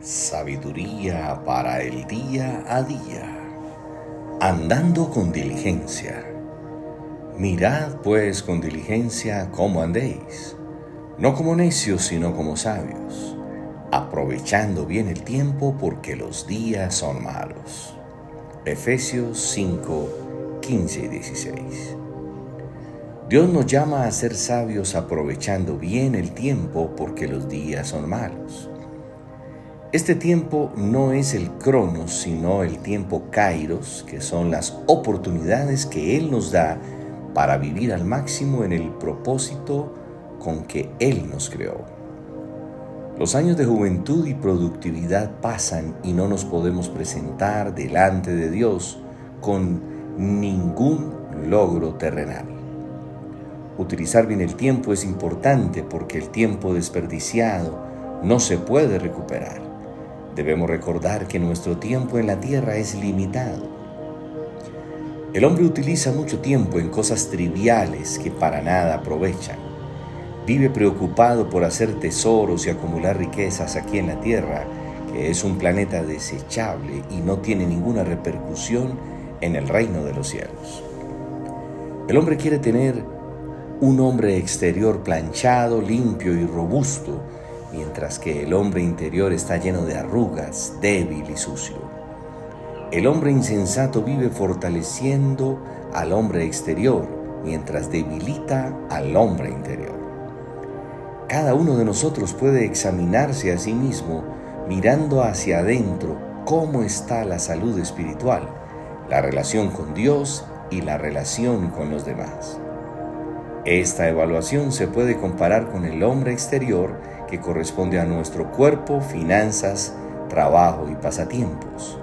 Sabiduría para el día a día. Andando con diligencia. Mirad pues con diligencia cómo andéis, no como necios, sino como sabios, aprovechando bien el tiempo porque los días son malos. Efesios 5, 15 y 16. Dios nos llama a ser sabios aprovechando bien el tiempo porque los días son malos. Este tiempo no es el cronos, sino el tiempo kairos, que son las oportunidades que Él nos da para vivir al máximo en el propósito con que Él nos creó. Los años de juventud y productividad pasan y no nos podemos presentar delante de Dios con ningún logro terrenal. Utilizar bien el tiempo es importante porque el tiempo desperdiciado no se puede recuperar. Debemos recordar que nuestro tiempo en la tierra es limitado. El hombre utiliza mucho tiempo en cosas triviales que para nada aprovechan. Vive preocupado por hacer tesoros y acumular riquezas aquí en la tierra, que es un planeta desechable y no tiene ninguna repercusión en el reino de los cielos. El hombre quiere tener un hombre exterior planchado, limpio y robusto, mientras que el hombre interior está lleno de arrugas, débil y sucio. El hombre insensato vive fortaleciendo al hombre exterior, mientras debilita al hombre interior. Cada uno de nosotros puede examinarse a sí mismo mirando hacia adentro cómo está la salud espiritual, la relación con Dios y la relación con los demás. Esta evaluación se puede comparar con el hombre exterior que corresponde a nuestro cuerpo, finanzas, trabajo y pasatiempos.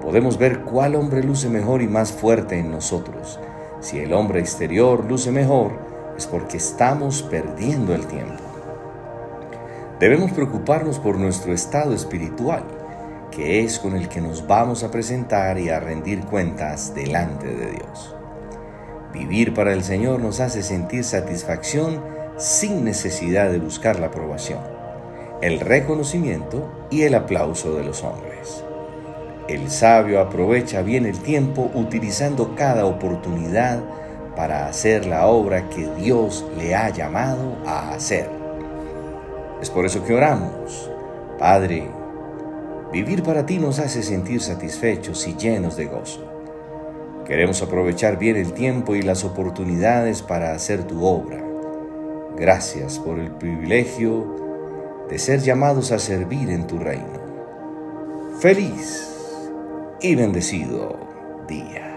Podemos ver cuál hombre luce mejor y más fuerte en nosotros. Si el hombre exterior luce mejor, es porque estamos perdiendo el tiempo. Debemos preocuparnos por nuestro estado espiritual, que es con el que nos vamos a presentar y a rendir cuentas delante de Dios. Vivir para el Señor nos hace sentir satisfacción sin necesidad de buscar la aprobación, el reconocimiento y el aplauso de los hombres. El sabio aprovecha bien el tiempo utilizando cada oportunidad para hacer la obra que Dios le ha llamado a hacer. Es por eso que oramos, Padre, vivir para ti nos hace sentir satisfechos y llenos de gozo. Queremos aprovechar bien el tiempo y las oportunidades para hacer tu obra. Gracias por el privilegio de ser llamados a servir en tu reino. Feliz y bendecido día.